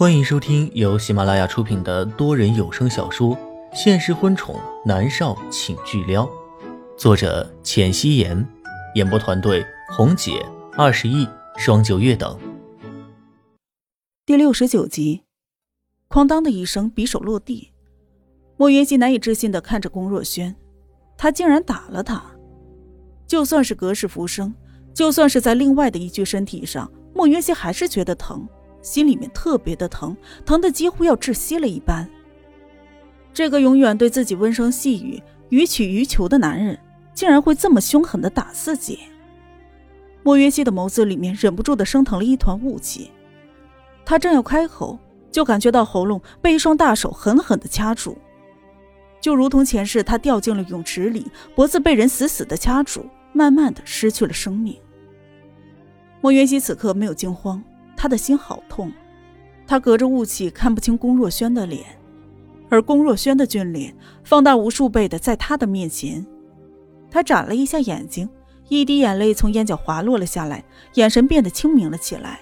欢迎收听由喜马拉雅出品的多人有声小说《现实婚宠男少请巨撩》，作者：浅汐颜，演播团队：红姐、二十亿、双九月等。第六十九集，哐当的一声，匕首落地。莫云熙难以置信的看着龚若轩，他竟然打了他。就算是隔世浮生，就算是在另外的一具身体上，莫云熙还是觉得疼。心里面特别的疼，疼的几乎要窒息了一般。这个永远对自己温声细语、予取予求的男人，竟然会这么凶狠的打自己。莫云熙的眸子里面忍不住的升腾了一团雾气，他正要开口，就感觉到喉咙被一双大手狠狠的掐住，就如同前世他掉进了泳池里，脖子被人死死的掐住，慢慢的失去了生命。莫云熙此刻没有惊慌。他的心好痛，他隔着雾气看不清龚若轩的脸，而龚若轩的俊脸放大无数倍的在他的面前。他眨了一下眼睛，一滴眼泪从眼角滑落了下来，眼神变得清明了起来。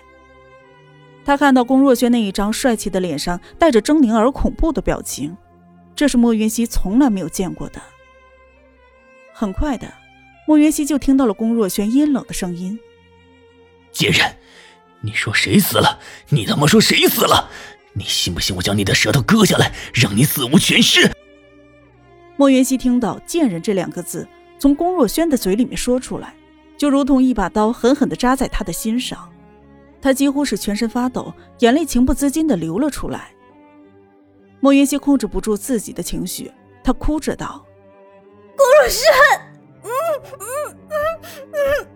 他看到龚若轩那一张帅气的脸上带着狰狞而恐怖的表情，这是莫云熙从来没有见过的。很快的，莫云熙就听到了龚若轩阴冷的声音：“贱人！”你说谁死了？你他妈说谁死了？你信不信我将你的舌头割下来，让你死无全尸？莫云熙听到“贱人”这两个字从龚若轩的嘴里面说出来，就如同一把刀狠狠地扎在他的心上，他几乎是全身发抖，眼泪情不自禁地流了出来。莫云熙控制不住自己的情绪，他哭着道：“龚若轩，嗯嗯嗯嗯。”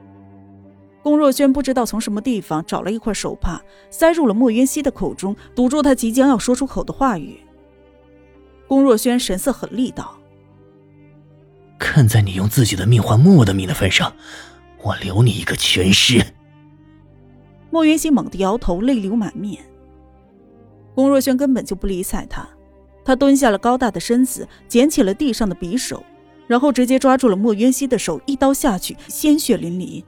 龚若轩不知道从什么地方找了一块手帕，塞入了莫云熙的口中，堵住他即将要说出口的话语。龚若轩神色狠厉道：“看在你用自己的命换莫的命的份上，我留你一个全尸。”莫云熙猛地摇头，泪流满面。龚若轩根本就不理睬他，他蹲下了高大的身子，捡起了地上的匕首，然后直接抓住了莫云熙的手，一刀下去，鲜血淋漓。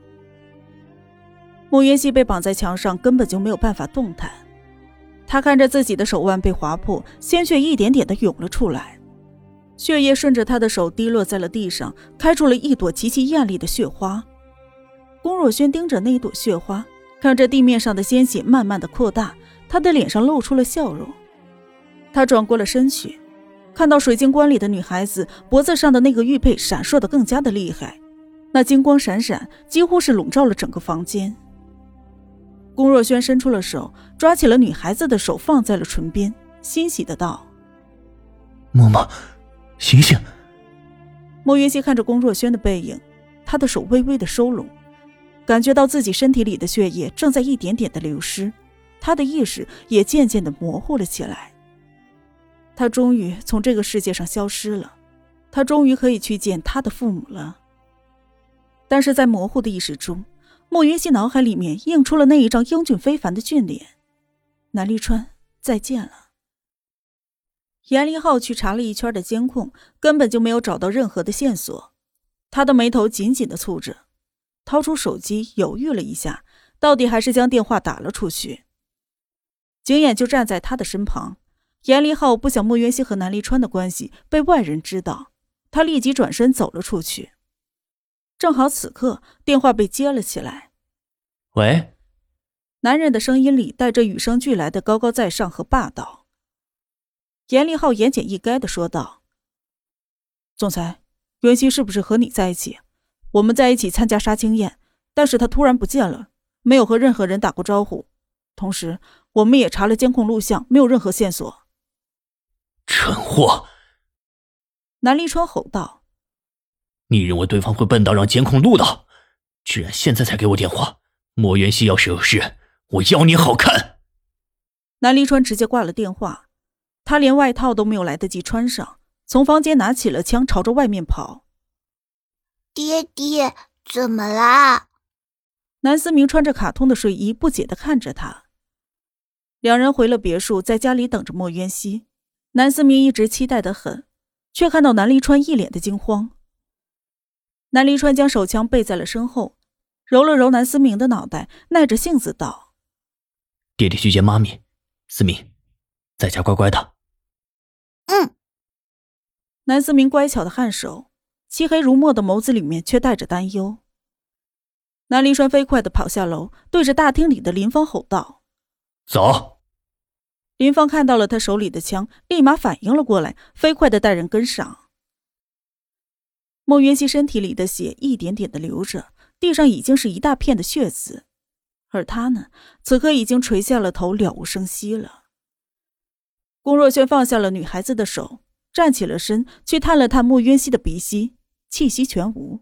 莫云熙被绑在墙上，根本就没有办法动弹。他看着自己的手腕被划破，鲜血一点点的涌了出来，血液顺着他的手滴落在了地上，开出了一朵极其艳丽的血花。龚若轩盯着那一朵血花，看着地面上的鲜血慢慢的扩大，他的脸上露出了笑容。他转过了身去，看到水晶棺里的女孩子脖子上的那个玉佩闪烁的更加的厉害，那金光闪闪，几乎是笼罩了整个房间。龚若轩伸出了手，抓起了女孩子的手，放在了唇边，欣喜的道：“嬷嬷，醒醒！”莫云熙看着龚若轩的背影，他的手微微的收拢，感觉到自己身体里的血液正在一点点的流失，他的意识也渐渐的模糊了起来。他终于从这个世界上消失了，他终于可以去见他的父母了。但是在模糊的意识中。莫云熙脑海里面映出了那一张英俊非凡的俊脸，南离川，再见了。严立浩去查了一圈的监控，根本就没有找到任何的线索，他的眉头紧紧的蹙着，掏出手机犹豫了一下，到底还是将电话打了出去。景琰就站在他的身旁，严立浩不想莫云熙和南离川的关系被外人知道，他立即转身走了出去。正好此刻，电话被接了起来。喂，男人的声音里带着与生俱来的高高在上和霸道。严立浩言简意赅的说道：“总裁，袁熙是不是和你在一起？我们在一起参加杀青宴，但是他突然不见了，没有和任何人打过招呼。同时，我们也查了监控录像，没有任何线索。”蠢货！南立川吼道。你认为对方会笨到让监控录到？居然现在才给我电话！莫元熙要是有事，我要你好看！南离川直接挂了电话，他连外套都没有来得及穿上，从房间拿起了枪，朝着外面跑。爹爹，怎么啦？南思明穿着卡通的睡衣，不解的看着他。两人回了别墅，在家里等着莫渊熙。南思明一直期待的很，却看到南离川一脸的惊慌。南离川将手枪背在了身后，揉了揉南思明的脑袋，耐着性子道：“爹爹去接妈咪，思明，在家乖乖的。嗯。南思明乖巧的颔首，漆黑如墨的眸子里面却带着担忧。南临川飞快的跑下楼，对着大厅里的林芳吼道：“走！”林芳看到了他手里的枪，立马反应了过来，飞快的带人跟上。莫云熙身体里的血一点点的流着，地上已经是一大片的血渍，而他呢，此刻已经垂下了头，了无声息了。龚若轩放下了女孩子的手，站起了身，去探了探莫渊熙的鼻息，气息全无。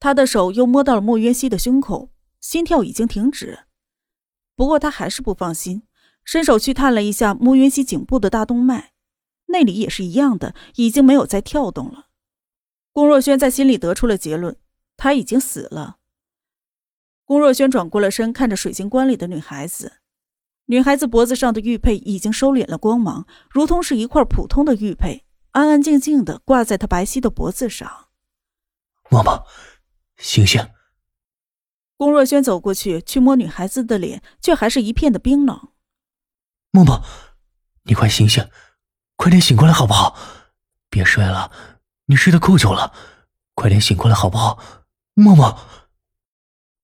他的手又摸到了莫渊熙的胸口，心跳已经停止。不过他还是不放心，伸手去探了一下莫渊熙颈部的大动脉，那里也是一样的，已经没有再跳动了。龚若轩在心里得出了结论，他已经死了。龚若轩转过了身，看着水晶棺里的女孩子，女孩子脖子上的玉佩已经收敛了光芒，如同是一块普通的玉佩，安安静静的挂在她白皙的脖子上。嬷嬷，醒醒！龚若轩走过去，去摸女孩子的脸，却还是一片的冰冷。嬷嬷，你快醒醒，快点醒过来好不好？别睡了。你睡得够久了，快点醒过来好不好，默默。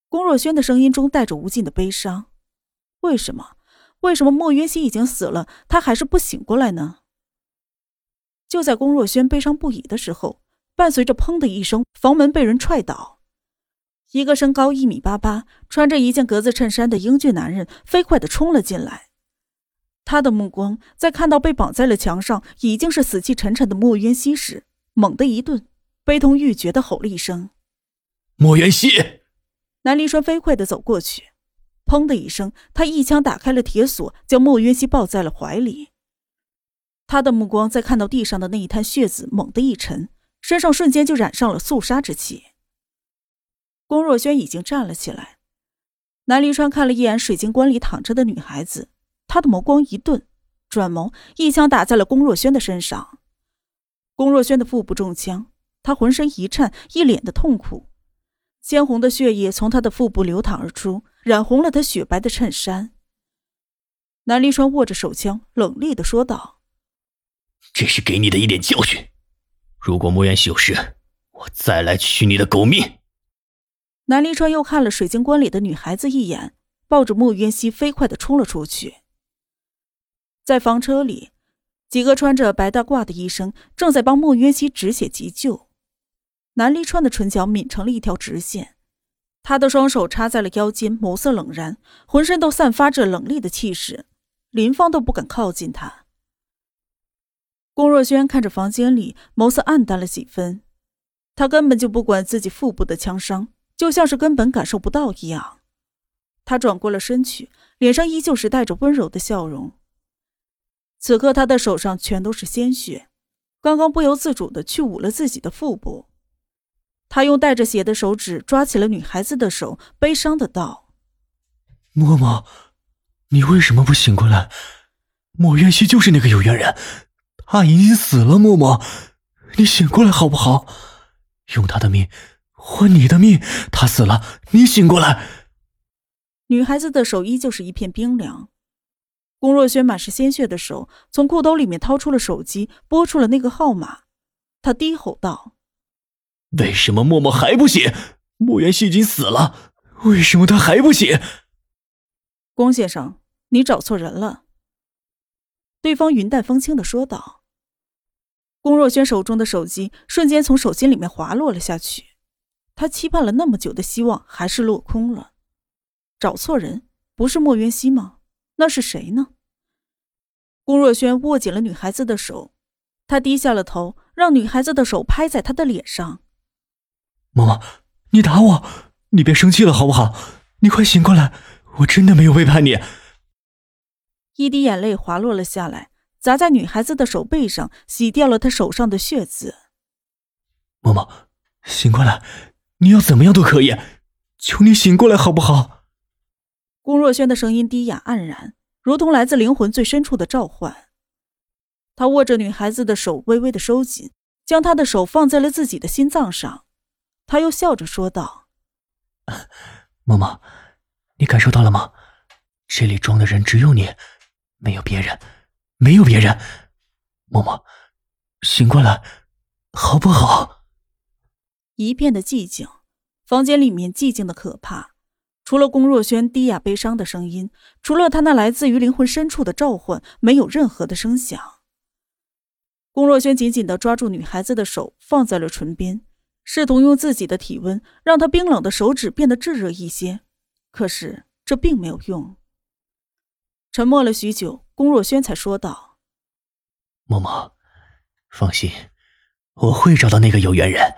龚若轩的声音中带着无尽的悲伤。为什么？为什么莫云熙已经死了，他还是不醒过来呢？就在龚若轩悲伤不已的时候，伴随着“砰”的一声，房门被人踹倒，一个身高一米八八、穿着一件格子衬衫的英俊男人飞快的冲了进来。他的目光在看到被绑在了墙上、已经是死气沉沉的莫云熙时。猛地一顿，悲痛欲绝的吼了一声：“莫元熙！”南离川飞快的走过去，砰的一声，他一枪打开了铁锁，将莫元熙抱在了怀里。他的目光在看到地上的那一滩血渍，猛地一沉，身上瞬间就染上了肃杀之气。龚若轩已经站了起来，南离川看了一眼水晶棺里躺着的女孩子，他的眸光一顿，转眸一枪打在了龚若轩的身上。龚若轩的腹部中枪，他浑身一颤，一脸的痛苦，鲜红的血液从他的腹部流淌而出，染红了他雪白的衬衫。南离川握着手枪，冷厉的说道：“这是给你的一点教训，如果莫元熙有事，我再来取你的狗命。”南离川又看了水晶棺里的女孩子一眼，抱着莫渊熙飞快的冲了出去，在房车里。几个穿着白大褂的医生正在帮莫约西止血急救。南离川的唇角抿成了一条直线，他的双手插在了腰间，眸色冷然，浑身都散发着冷厉的气势。林芳都不敢靠近他。龚若轩看着房间里，眸色暗淡了几分。他根本就不管自己腹部的枪伤，就像是根本感受不到一样。他转过了身去，脸上依旧是带着温柔的笑容。此刻，他的手上全都是鲜血，刚刚不由自主的去捂了自己的腹部。他用带着血的手指抓起了女孩子的手，悲伤的道：“嬷嬷，你为什么不醒过来？莫渊熙就是那个有缘人，他已经死了。嬷嬷，你醒过来好不好？用他的命换你的命，他死了，你醒过来。”女孩子的手依旧是一片冰凉。龚若轩满是鲜血的手从裤兜里面掏出了手机，拨出了那个号码。他低吼道：“为什么默默还不醒？莫元熙已经死了，为什么他还不醒？”龚先生，你找错人了。”对方云淡风轻的说道。龚若轩手中的手机瞬间从手心里面滑落了下去，他期盼了那么久的希望还是落空了。找错人，不是莫元熙吗？那是谁呢？龚若轩握紧了女孩子的手，他低下了头，让女孩子的手拍在他的脸上。妈妈，你打我，你别生气了好不好？你快醒过来，我真的没有背叛你。一滴眼泪滑落了下来，砸在女孩子的手背上，洗掉了她手上的血渍。妈妈，醒过来，你要怎么样都可以，求你醒过来好不好？龚若轩的声音低哑黯然，如同来自灵魂最深处的召唤。他握着女孩子的手，微微的收紧，将她的手放在了自己的心脏上。他又笑着说道：“妈妈，你感受到了吗？这里装的人只有你，没有别人，没有别人。嬷嬷，醒过来，好不好？一片的寂静，房间里面寂静的可怕。除了龚若轩低哑悲伤的声音，除了他那来自于灵魂深处的召唤，没有任何的声响。龚若轩紧紧的抓住女孩子的手，放在了唇边，试图用自己的体温让她冰冷的手指变得炙热一些，可是这并没有用。沉默了许久，龚若轩才说道：“默默，放心，我会找到那个有缘人，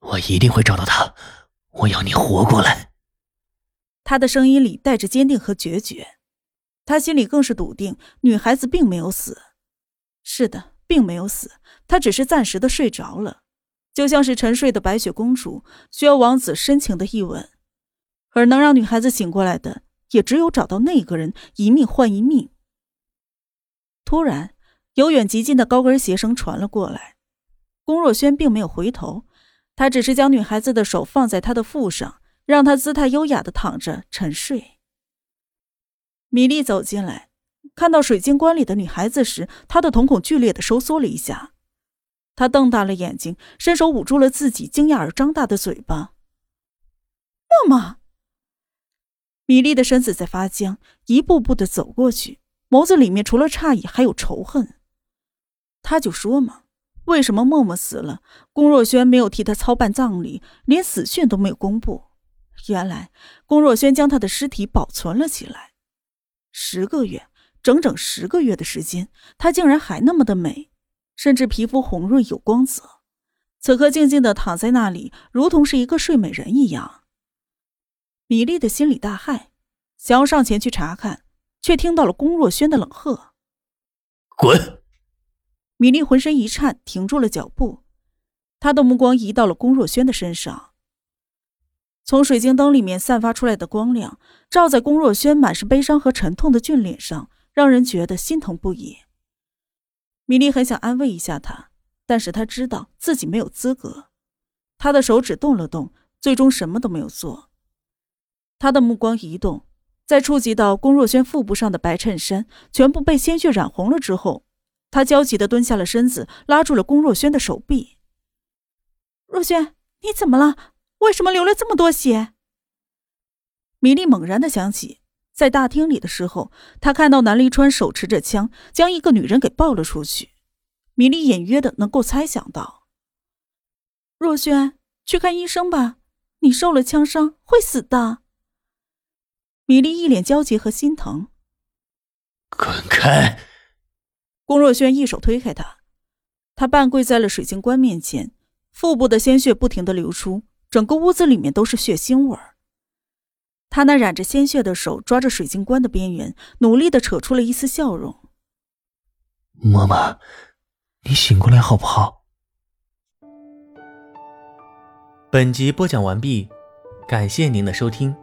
我一定会找到他，我要你活过来。”他的声音里带着坚定和决绝，他心里更是笃定，女孩子并没有死。是的，并没有死，她只是暂时的睡着了，就像是沉睡的白雪公主，需要王子深情的一吻。而能让女孩子醒过来的，也只有找到那个人，一命换一命。突然，由远及近的高跟鞋声传了过来，龚若轩并没有回头，他只是将女孩子的手放在她的腹上。让他姿态优雅的躺着沉睡。米莉走进来，看到水晶棺里的女孩子时，她的瞳孔剧烈的收缩了一下，她瞪大了眼睛，伸手捂住了自己惊讶而张大的嘴巴。默默，米莉的身子在发僵，一步步的走过去，眸子里面除了诧异还有仇恨。他就说嘛，为什么默默死了，龚若轩没有替他操办葬礼，连死讯都没有公布？原来龚若轩将他的尸体保存了起来，十个月，整整十个月的时间，她竟然还那么的美，甚至皮肤红润有光泽。此刻静静的躺在那里，如同是一个睡美人一样。米粒的心里大骇，想要上前去查看，却听到了龚若轩的冷喝：“滚！”米粒浑身一颤，停住了脚步，她的目光移到了龚若轩的身上。从水晶灯里面散发出来的光亮，照在龚若轩满是悲伤和沉痛的俊脸上，让人觉得心疼不已。米莉很想安慰一下他，但是他知道自己没有资格。他的手指动了动，最终什么都没有做。他的目光移动，在触及到龚若轩腹部上的白衬衫全部被鲜血染红了之后，他焦急地蹲下了身子，拉住了龚若轩的手臂。若轩，你怎么了？为什么流了这么多血？米莉猛然的想起，在大厅里的时候，她看到南离川手持着枪，将一个女人给抱了出去。米莉隐约的能够猜想到，若轩，去看医生吧，你受了枪伤，会死的。米莉一脸焦急和心疼。滚开！龚若轩一手推开他，他半跪在了水晶棺面前，腹部的鲜血不停的流出。整个屋子里面都是血腥味儿。他那染着鲜血的手抓着水晶棺的边缘，努力的扯出了一丝笑容。妈妈，你醒过来好不好？本集播讲完毕，感谢您的收听。